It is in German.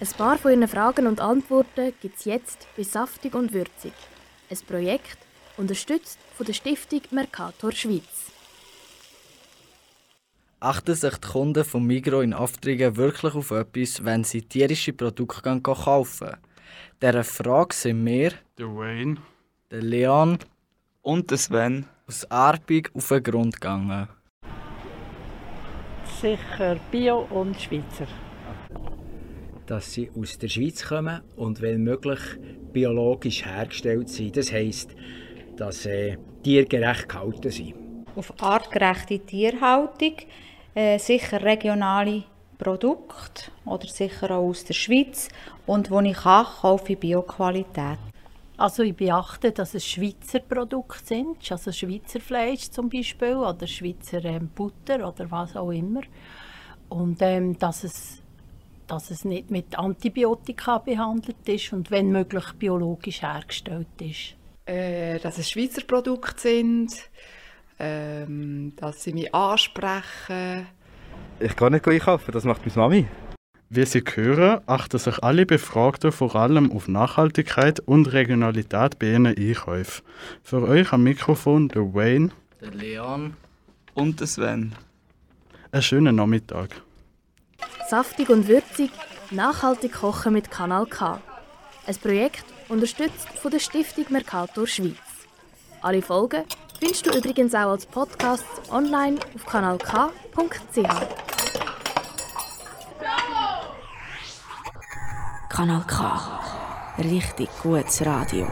Ein paar von Ihren Fragen und Antworten gibt es jetzt bei Saftig und Würzig. Ein Projekt, unterstützt von der Stiftung Mercator Schweiz. Achten sich die Kunden von Migro in Aufträgen wirklich auf etwas, wenn sie tierische Produkte kaufen? Dieser Frage sind wir, Der Wayne. der Leon, Und der Sven. aus Arbig auf den Grund gegangen. Sicher Bio und Schweizer. Dass sie aus der Schweiz kommen und wenn möglich biologisch hergestellt sind. Das heisst, dass äh, tiergerecht gehalten sind. auf artgerechte Tierhaltung, äh, sicher regionale Produkte oder sicher auch aus der Schweiz und wo ich kann, kaufe ich Bioqualität. Also ich beachte, dass es Schweizer Produkte sind, also Schweizer Fleisch zum Beispiel oder Schweizer ähm, Butter oder was auch immer. Und ähm, dass, es, dass es nicht mit Antibiotika behandelt ist und wenn möglich biologisch hergestellt ist. äh, dass es Schweizer Produkte sind, ähm, dass sie mich ansprechen. Ich kann nicht einkaufen, das macht meine Mami. Wie Sie hören, achten sich alle Befragten vor allem auf Nachhaltigkeit und Regionalität bei ihren Einkäufen. Für euch am Mikrofon der Wayne. Der Leon, Und der Sven. Einen schönen Nachmittag. Saftig und würzig, nachhaltig kochen mit Kanal K. Ein Projekt unterstützt von der Stiftung Mercator Schweiz. Alle Folgen findest du übrigens auch als Podcast online auf kanalk.ch. Kanal K. Richtig gutes Radio.